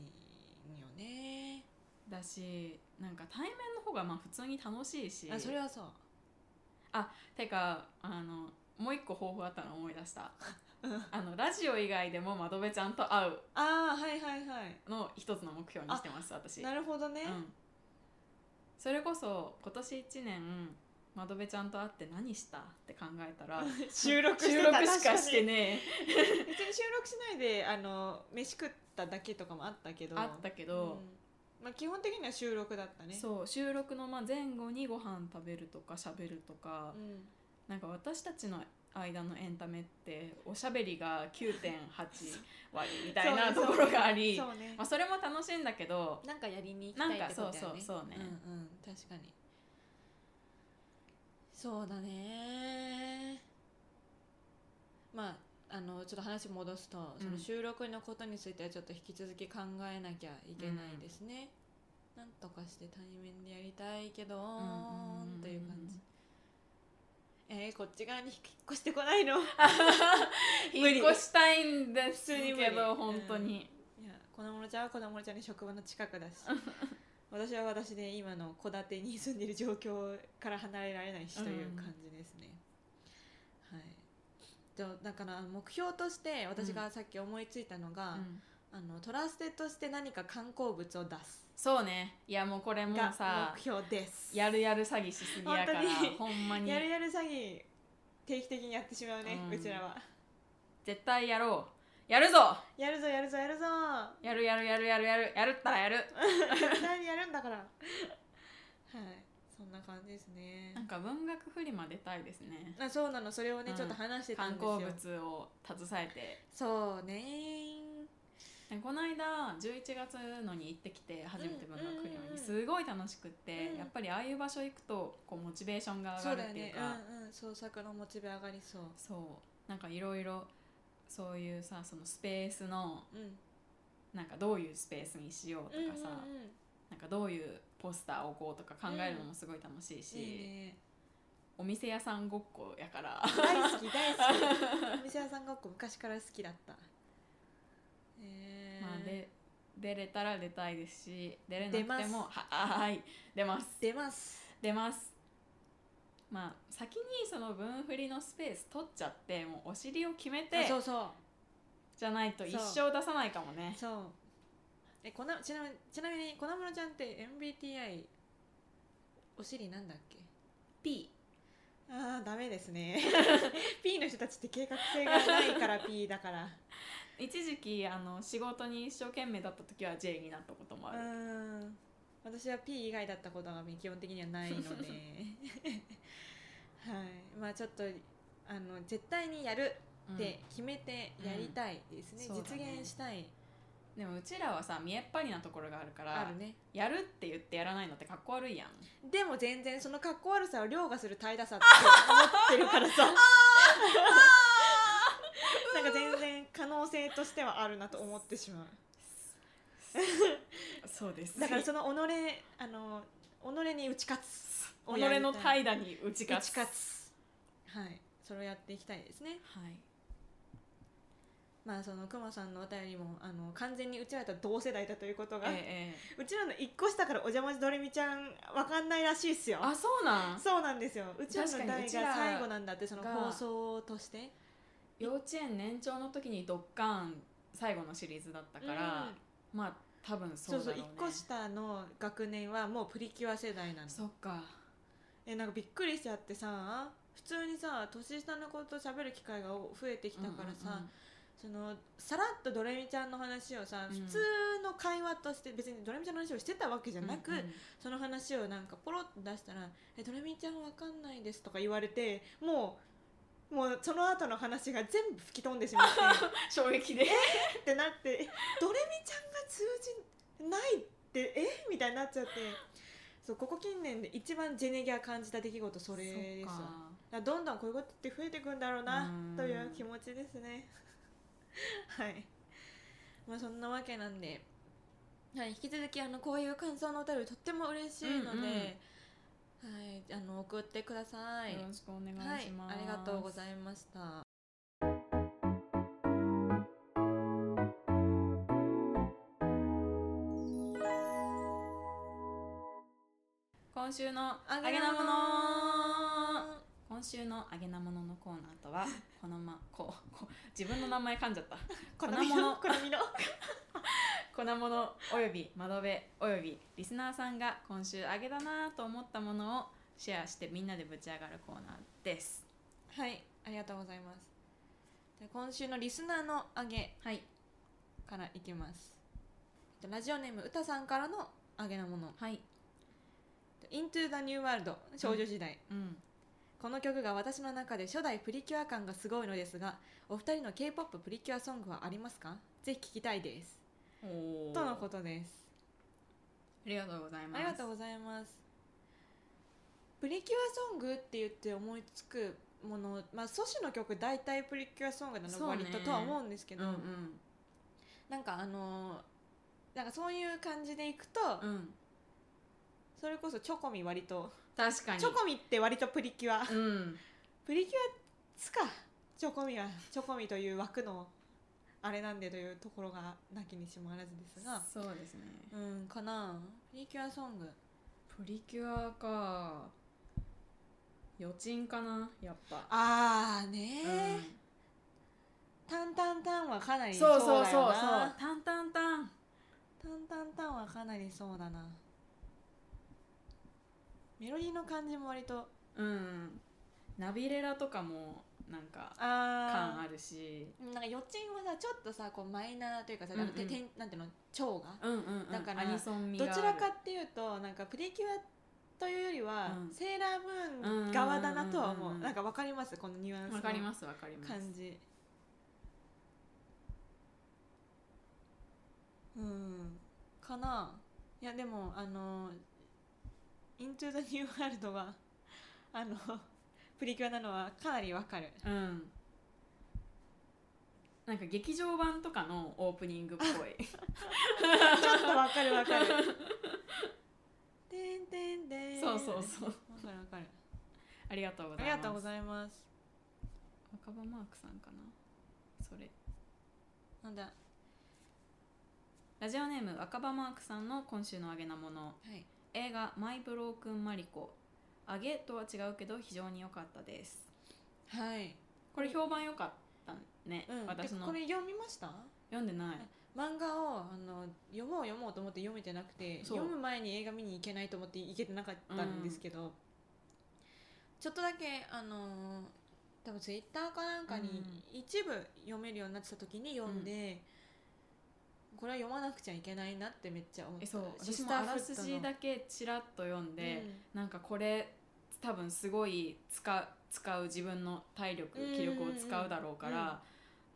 ね。だしなんか対面の方がまあ普通に楽しいし。あそれはそう。てかあのもう一個抱負あったの思い出した。あのラジオ以外でも窓辺ちゃんと会う。ああはいはいはい。の一つの目標にしてます私。なるほどね、うん、それこそ今年1年窓辺ちゃんと会って何した？って考えたら 収録して収た録しかして確ね別に収録しないであの飯食っただけとかもあったけど。あったけど、うん。まあ、基本的には収録だったね。そう収録のまあ前後にご飯食べるとか喋るとか、うん。なんか私たちの間のエンタメっておしゃべりが9.8 割みたいなところがありそまあ、それも楽しいんだけどなんかやりに行きたいってことだよね。なんかそうそうそうね。んうん確かにそうだね。まああのちょっと話戻すと、うん。その収録のことについてはちょっと引き続き考えなきゃいけないですね、なんとかして対面でやりたいけど、んという感じ。えー、こっち側に引っ越してこないの？引っ越したいんです普通に無理。けど本当に、いや子供のちゃんは子供のちゃんに職場の近くだし私は私で今の戸建てに住んでいる状況から離れられないしという感じですね、はい。とだから目標として私がさっき思いついたのが、うん。あのトラステとして何か観光物を出す。そうね。いやもうこれもさ目標です。やるやる詐欺しすぎやから本当に。ほんまに。やるやる詐欺定期的にやってしまうね、ううんちらは。絶対やろうやるぞ。やるぞやるぞやるぞ。やるやるやるやるやる。やるったらやる。何やるんだから。はい。そんな感じですね。なんか文学フリマ出たいですね。あそうなの。それをね、うん。ちょっと話してたん観ですよ。光物を携えて。そうね。でこの間11月のに行ってきて初めて文学フリマに。すごい楽しくって、うん。やっぱりああいう場所行くとこうモチベーションが上がるっていうか。うんうん。創作のモチベ上がりそう。そう。なんかいろいろそういうさそのスペースのうん。なんかどういうスペースにしようとかさ、うんうんうん。なんかどういうポスターを置こうとか考えるのもすごい楽しいし、いいね。お店屋さんごっこやから。大好き大好き。お店屋さんごっこ昔から好きだった。えー。まあで出れたら出たいですし出れなくてもははい出ます。出ます。出ますまあ先にその分振りのスペース取っちゃってもうお尻を決めてあそうそう。じゃないと一生出さないかもね。そう。えこなちなみにちなみに粉村ちゃんって MBTI お尻なんだっけ？P あーダメですね。P の人たちって計画性がないから P だから。一時期あの仕事に一生懸命だった時は J になったこともうある、ーん私は P 以外だったことが基本的にはないので。はい。まあちょっとあの絶対にやるって決めてやりたいですね、うん。そうだね実現したい。でもうちらはさ見えっ張りなところがあるからあるね。やるって言ってやらないのってかっこ悪いやん。でも全然そのかっこ悪さを凌駕する怠惰さって 思ってるからさ。なんか全然可能性としてはあるなと思ってしまう そうです。だからその己あの己に打ち勝つ己の怠惰に打ち打勝つ。ち勝つ。はい。それをやっていきたいですね。はい。まあそのくまさんのお便りもあの完全にうちらと同世代だということが、えええうちらの一個下からお邪魔しどれみちゃんわかんないらしいっすよ。えあそうなん？そうなんですよ。うちらの代が最後なんだってそのが放送として。幼稚園年長の時にドッカーン最後のシリーズだったから、うんまあ多分そそううそうだろうね一個下の学年はもうプリキュア世代なの。そっか。えなんかびっくりしちゃってさ普通にさ年下の子と喋る機会が増えてきたからさ、そのさらっとドレミちゃんの話をさ、うん。普通の会話として別にドレミちゃんの話をしてたわけじゃなく、うんうん。その話をなんかポロッと出したら「えドレミちゃんわかんないです」とか言われてもうもうその後の話が全部吹き飛んでしまって。衝撃で。ってなって。え？ドレミちゃんが通じないって？え？みたいになっちゃって。そうここ近年で一番ジェネギャ感じた出来事それですわそっか。だからどんどんこういうことって増えていくんだろうなうん。という気持ちですね。はい。まあそんなわけなんで、はい、引き続きあのこういう感想のお便りとっても嬉しいので、はい、あの送ってください。よろしくお願はいします、ありがとうございました。今週のあ揚げなもの今週の揚げなもののコーナーとは このまここ自分の名前噛んじゃった。好みの好みの。粉物 および窓辺およびリスナーさんが今週揚げだなと思ったものをシェアしてみんなでぶち上がるコーナーです。はいありがとうございます。で今週のリスナーのあげはい。からいきます。えっとラジオネームうたさんからのあげなもの。はい「Into the New World 少女時代」うんこの曲が私の中で初代プリキュア感がすごいのですがお二人の K-POP プリキュアソングはありますか？ぜひ聞きたいです。おー。とのことです。ありがとうございます。ありがとうございます。プリキュアソングって言って思いつくものまあソシの曲大体プリキュアソングなのそうね。割ととは思うんですけど、うんうん。なんかあのーなんかそういう感じでいくと、うん。それこそチョコミ割と確かに。チョコミって割とプリキュア。うん。プリキュアつか。チョコミはチョコミという枠のあれなんでというところがなきにしもあらずですが。そうですね。うんかな。プリキュアソング。プリキュアか。予賃かな？やっぱ。あーね。うー、ん。タンタンタンはかなりそうだよそうそうそうなタンタンタン。タンタンタンはかなりそうだなメロディーの感じも割とうんナビレラとかもなんかあ感あるし。なんか予賃はさちょっとさこうマイナーというかさ、うんうん。ててんなんていうの蝶がうんうんうん。だからどちらかっていうとなんかプリキュアというよりは、うん。セーラームーン側だなとは思う,、なんかわかります？このニュアンスのわかりますわかります。感じ。うん。かな。いやでもあの「イントゥ・ザ・ニュー・ワールド」があのプリキュアなのはかなりわかる。うん。なんか劇場版とかのオープニングっぽい。ちょっとわかるわかる。てんてんてん。そうそうそう。わかるわかる。ありがとうごあざいます。りがとうございます。若葉マークさんかな？それ。なんだ？ラジオネーム若葉マークさんの今週のあげなもの。はい映画「マイ・ブロークン・マリコ」あげとは違うけど非常に良かったです。はい。これ評判良かったね、うん、私の。でこれ読みました？読んでない。漫画をあの読もう読もうと思って読めてなくて読む前に映画見に行けないと思って行けてなかったんですけど、ちょっとだけあの多分ツイッターかなんかに一部読めるようになってた時に読んで、これは読まなくちゃいけないなってめっちゃ思った。えそう。私もあらすじだけちらっと読んで、うん。なんかこれ多分すごい使う使う自分の体力うん。うんうん気力を使うだろうから、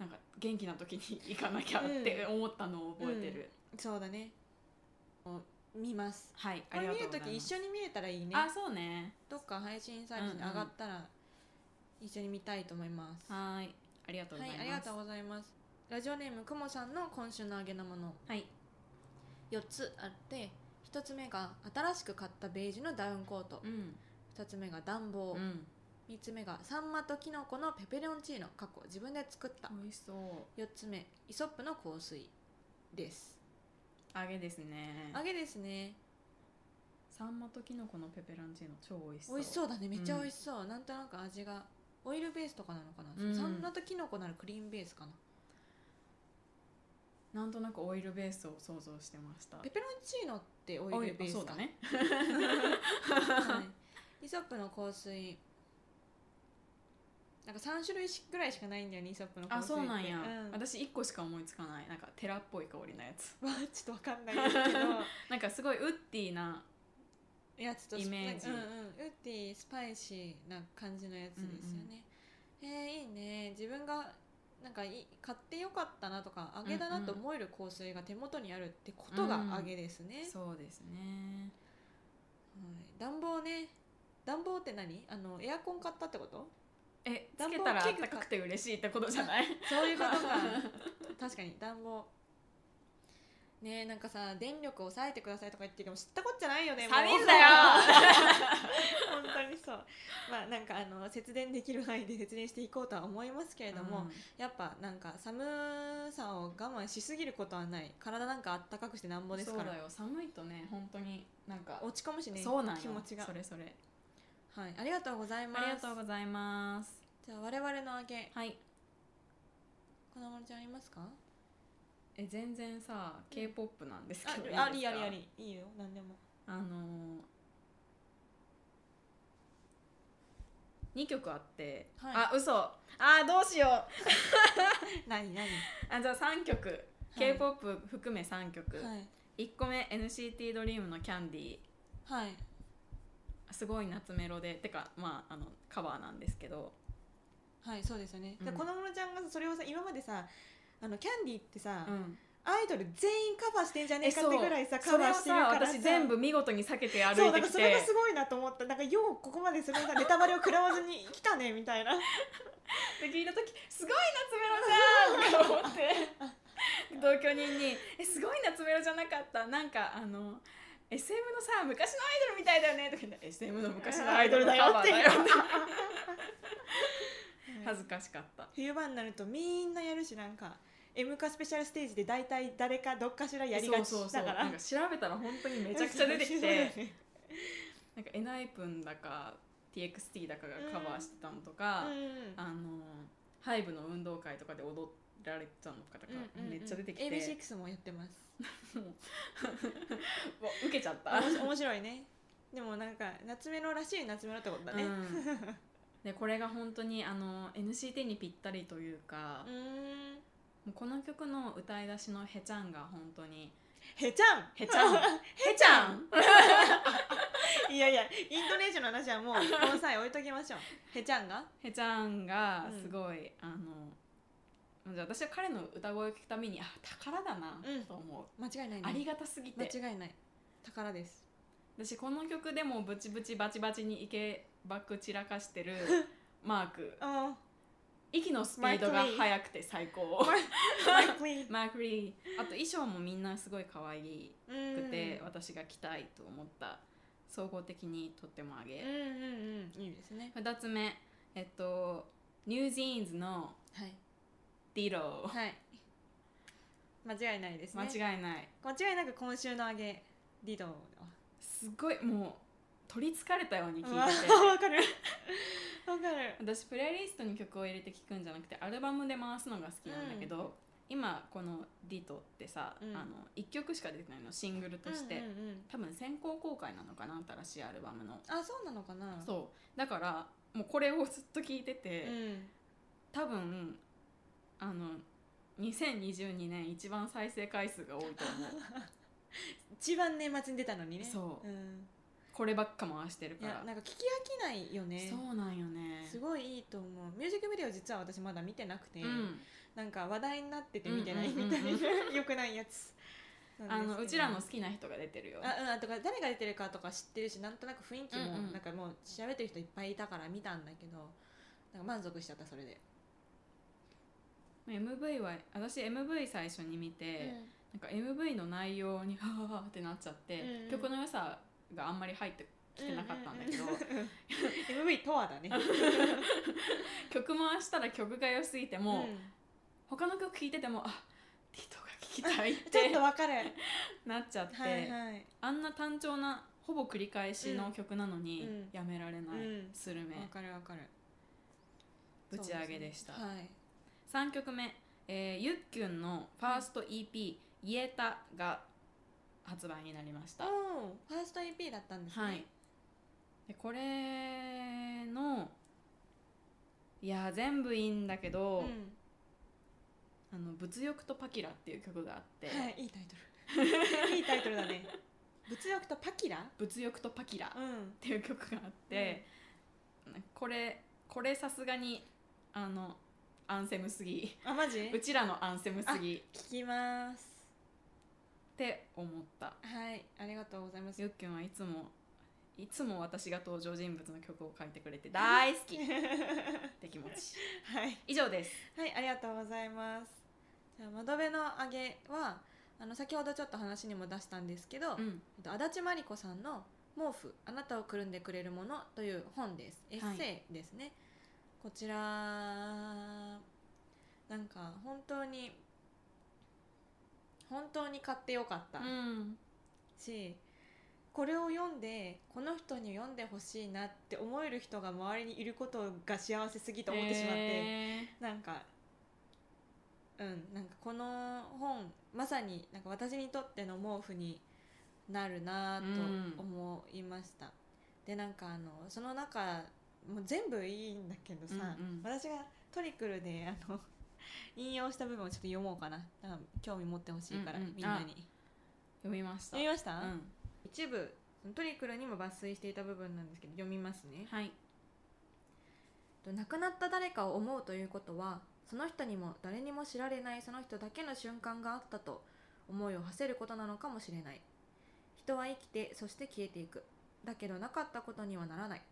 なんか元気な時に行かなきゃって思ったのを覚えてる、そうだね。見ます。はいこれ見るとき一緒緒に見れたらいいね。あそうね。どっか配信サービスに上がったら一緒に見たいと思います、はーいありがとうございます、はい、ありがとうございます。ラジオネームくもさんの今週のあげなもの。はい。4つあって1つ目が新しく買ったベージュのダウンコート。うん。2つ目が暖房、うん。3つ目がサンマとキノコのペペロンチーノ。過去自分で作った。美味しそう。4つ目イソップの香水です。揚げですね。揚げですね。サンマとキノコのペペロンチーノ。超美味しそう。美味しそうだね。めっちゃうん美味しそう、なんとなく味がオイルベースとかなのかな、うん。サンマとキノコならクリームベースかななんとなくオイルベースを想像してました。ペペロンチーノってオオイルベースだ。ねはい、イソップの香水。なんか3種類ぐらいしかないんだよねイソップの香あ水って。そうなんや、うん、私1個しか思いつかない。なんかテラっぽい香りのやつ。わちょっとわかんないですけど。なんかすごいウッディなやつとイメージ。うんうん、ウッディスパイシーな感じのやつですよね、えー、いいね。自分がなんかい買ってよかったなとか揚げだなと思える香水が手元にあるってことが揚げですね、そうですね。はい、暖房ね。暖房って何？あのエアコン買ったってこと？えつ暖房けたら器具暖かくて嬉しいってことじゃない？そういうことか。確かに。暖房ねえなんかさ電力を抑えてくださいとか言ってるけど知ったこっちゃないよねもう。寒いんだよ。本当にそう。まあなんかあの節電できる範囲で節電していこうとは思いますけれども、うん。やっぱなんか寒さを我慢しすぎることはない。体なんかあったかくしてなんぼですから。そうだよ。寒いとね本当になんか落ち込むしねそうなんよ気持ちが。それそれ。はい。ありがとうございます。ありがとうございます。じゃあ我々のあげ。はい。このまるちゃんありますか？え全然さ k p o p なんですけどあか？ありありあり。いいよ。何でも。あのー、2曲あって、はい。あ嘘。あーどうしよう。何何？あじゃあ3曲、k p o p 含め3曲、はい。1個目 NCT ドリームの「キャンディーはい。すごい夏メロで。てかまああのカバーなんですけど。はいそうですよね、でうん。子供のちゃんがそれをさ今までさあのキャンディーってさ、うん。アイドル全員カバーしてんじゃねえかってぐらいさそカバーしてるからさ。私全部見事に避けて歩そうだいてきてからそれがすごいなと思った。なんかようここまでそれがネタバレを食らわずに来たねみたいな。で聞いた時すごい夏メロじゃんとか思って。同居人に「えすごい夏メロじゃなかった。なんかあの SM のさ昔のアイドルみたいだよね」とか言って SM の昔のアイドルだよ」って。恥ずかしかった。冬場になるとみんなやるしなんか M カスペシャルステージで大体誰かどっかしらやりがちだから。うなんか調べたら本当にめちゃくちゃ出てきて。ね なんかエナイプンだか TXT だかがカバーしてたのとか、うんあのハイブの運動会とかで踊られてたのとかとかうんうんうん。めっちゃ出てきて、AB6 もやってます。うわ受けちゃった。面白い。ね。でもなんか夏メロらしい夏メロってことだね。うん。でこれが本当にあの NCT にぴったりというか う、んもうこの曲の歌い出しのヘチャンが本当にへちゃん？ヘチャンヘチャンいやいやイントネーションの話はもうこの際置いときましょう。へちゃんが？ヘチャンがすごい、あのじゃあ私は彼の歌声を聞くためにあ宝だなうん。と思う、間違いないね。ありがたすぎて。間違いない。宝です。私この曲でもブチブチバチバチにイケバック散らかしてる マーク。あ息のスピードが速くて最高。マイクリー。マークリー。あと衣装もみんなすごい可愛うんくて、私が着たいと思った。総合的にとってもあげ、うんうんうんいいですね。2つ目。えっとニュージーンズのはい。ディロー、はい。間違いないですね。間違いない。間違いなく今週の上げリドすごいもう取りつかれたように聞うわいてて。わかる。わかる。私プレイリストに曲を入れて聴くんじゃなくてアルバムで回すのが好きなんだけど、今この「ディトってさ、うん。あの1曲しか出てないのシングルとして、うんうんうん多分先行公開なのかな新しいアルバムの、あそうなのかな。そう。だからもうこれをずっと聴いてて、うん。多分あの2022年一番再生回数が多いと思う。一番年末に出たのにね。そう。うんこればっか回してるいから。やなんか聞き飽きないよね。そうなんよね。すごいいいと思う。ミュージックビデオ実は私まだ見てなくて、うん。なんか話題になってて見てないうんうんうんみうんたいなよくないやつなあんですけど。のうちらの好きな人が出てるよ。あうんあとか誰が出てるかとか知ってるしなんとなく雰囲気も、うんうん。なんかもう喋ってる人いっぱいいたから見たんだけどなんか満足しちゃったそれで、MV は私 MV 最初に見て、なんか MV の内容にはぁはぁってなっちゃって、うんうん。曲の良さがあんまり入ってきてなかったんだけど、MV とはだね。曲回したら曲が良すぎても、うん。他の曲聴いててもあディトが聴きたいっ ちょってとわかる。なっちゃって、はいはい。あんな単調なほぼ繰り返しの曲なのに、うん。やめられない、うん。スルメ。わかるわかる。ぶち上げでした、ね。はい。3曲目、えーゆっきゅんのファースト EP「イエタ」が発売になりました、おーファースト EP だったんですね。はい。でこれのいや全部いいんだけど、うん。あの物欲とパキラっていう曲があって、はいいいタイトル。いいタイトルだね。物欲とパキラ？物欲とパキラっうん。ていう曲があって、これこれさすがにあのアンセムすぎ。あマジ？うちらのアンセムすぎ。っ聞きますて思った。はいありがとうございます。ゆっきゅんはいつもいつも私が登場人物の曲を書いてくれて 大好き。って気持ち。はい。以上です。はい、ありがとうございます。じゃあ窓辺の揚げはあの先ほどちょっと話にも出したんですけど、うん。えっと足立真理子さんの「毛布あなたをくるんでくれるもの」という本です。エッセイですね、こちらなんか本当に本当に買ってよかった。うん。し、これを読んでこの人に読んでほしいなって思える人が周りにいることが幸せすぎと思ってしまって、へなんかうんなんかこの本まさになんか私にとっての毛布になるなと思いました、でなんかあのその中もう全部いいんだけどさ、うんうん。私がトリクルであの 引用した部分をちょっと読もうかな。なんか興味持ってほしいから、うんうん。みんなに。ー読みました。読みました、うん。一部トリクルにも抜粋していた部分なんですけど読みますね。はい。と亡くなった誰かを思うということはその人にも誰にも知られないその人だけの瞬間があったと思いを馳せることなのかもしれない。人は生きてそして消えていく。だけどなかったことにはならない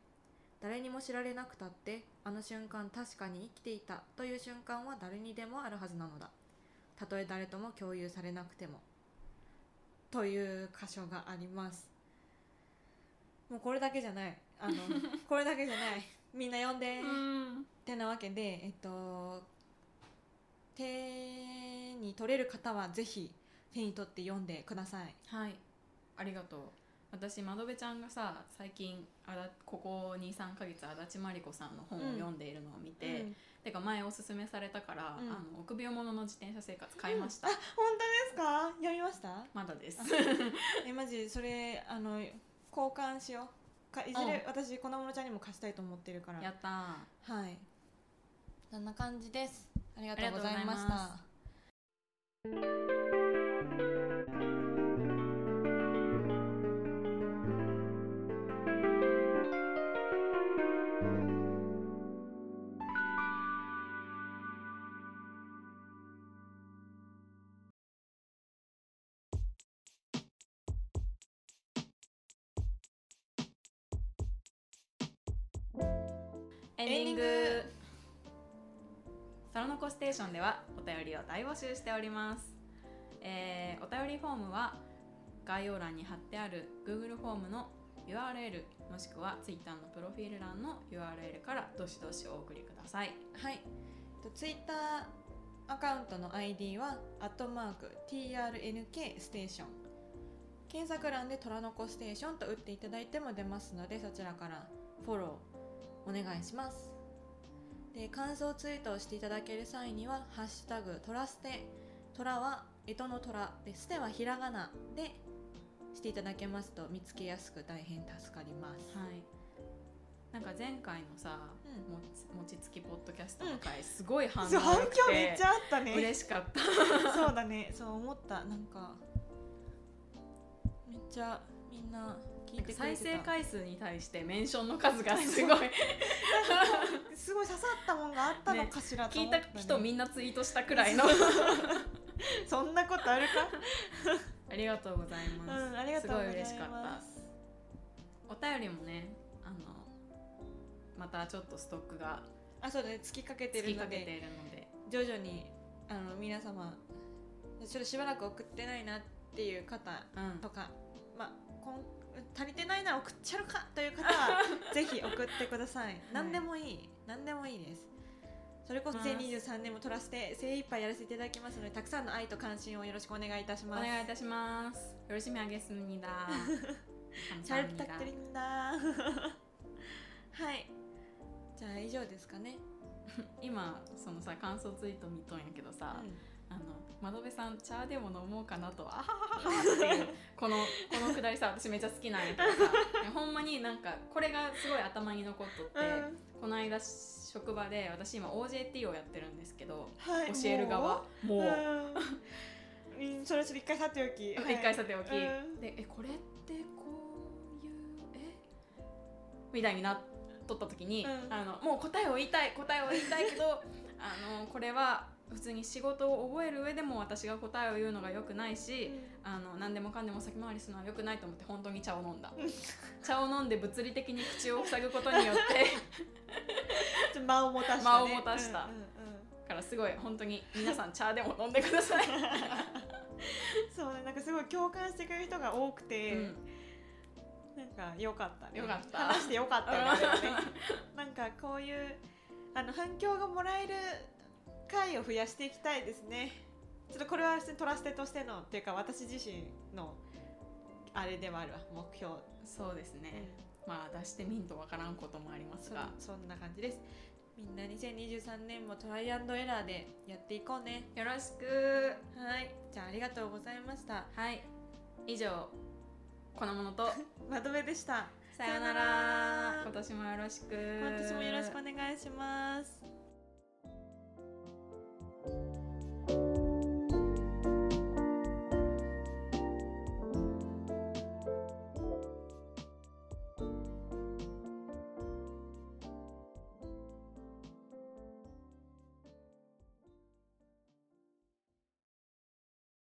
誰にも知られなくたってあの瞬間確かに生きていたという瞬間は誰にでもあるはずなのだ。たとえ誰とも共有されなくても。という箇所があります。もうこれだけじゃない。あの これだけじゃない。みんな読んで、うん。てなわけでえっと手に取れる方はぜひ手に取って読んでください。はい。ありがとう私窓辺ちゃんがさ最近あだここ23か月足立真理子さんの本を読んでいるのを見て、うん。てか前おすすめされたから、うん。あの臆病者の自転車生活買いました、あ本当ですか？読みました？まだです。えマジそれあの交換しよう。かいずれ私粉物ちゃんにも貸したいと思ってるから。やったー。はい。そんな感じです。ありがとうございましたエンディング。エンディングトラノコステーションではお便りを大募集しております、えーお便りフォームは概要欄に貼ってある Google フォームの URL もしくは Twitter のプロフィール欄の URL からどしどしお送りください。はい。ツイッターアカウントの ID はアットマーク TRNK ステーション。検索欄でトラノコステーションと打っていただいても出ますのでそちらからフォローお願いします。で感想ツイートをしていただける際には「ハッシュタグトラステ」トラは干支の虎でステはひらがなでしていただけますと見つけやすく大変助かります。はい。なんか前回のさ、うん。もち餅つきポッドキャストの回、すごい反応そう反響めってちゃあったね。嬉しかった。そうだね。そう思った。なんかめっちゃみんな聞いてくれてた。再生回数に対してメンションの数がすごい。すごい刺さったもんがあったのかしらと聞い思った人みんなツイートしたくらいの。そんなことあるか？ありがとうございます、うんありがとうございます。すごい嬉しかった。お便りもねあのまたちょっとストックがあそうだね。突きかけてつるので。きかけているので。徐々にあの皆様ちょっとしばらく送ってないなっていう方うん。とか、まあこん足りてないなら送っちゃるかという方はぜひ送ってください、何でもいい何でもいいですそれこそまあ2023年も取らせて精一杯やらせていただきますのでたくさんの愛と関心をよろしくお願いいたしおます願いいたしますよろしみあげすみだ 잘 부탁드립니다. はい。じゃあ以上ですかね。今そのさ感想ツイート見とんやけどさ、 あの窓辺さん茶でも飲もうかなとあははははっていうこの このくだりさ私めっちゃ好きなんやけどさいやほんまになんかこれがすごい頭に残っとって、うんこの間職場で私今 OJT をやってるんですけどはい。教える側もう？もう。うんうん。それそれ一回さておき。一回さておき、うんでえこれってこういうえ？みたいになっとった時に、うんあのもう答えを言いたい答えを言いたいけどあのこれは普通に仕事を覚える上でも私が答えを言うのが良くないし、あの何でもかんでも先回りするのは良くないと思って本当に茶を飲んだ。茶を飲んで物理的に口を塞ぐことによって。ちょっと間を持たした、ね。間を持たした。うんうんうん。からすごい本当に皆さん茶でも飲んでください、そうね、なんかすごい共感してくれる人が多くて、うん。なんか良かったね。良かった。話して良かったね。なんかこういうあの反響がもらえる回を増やしていきたいですね。ちょっとこれはトラステとしてのっていうか私自身のあれではあるわ目標。そうですね、まあ出してみんとわからんこともありますそがそんな感じです。みんな2023年もトライアンドエラーでやっていこうね。よろしくはい。じゃあありがとうございました。はい以上このものと まとめでした。さようならら今年もよろしく私もよろしくお願いします。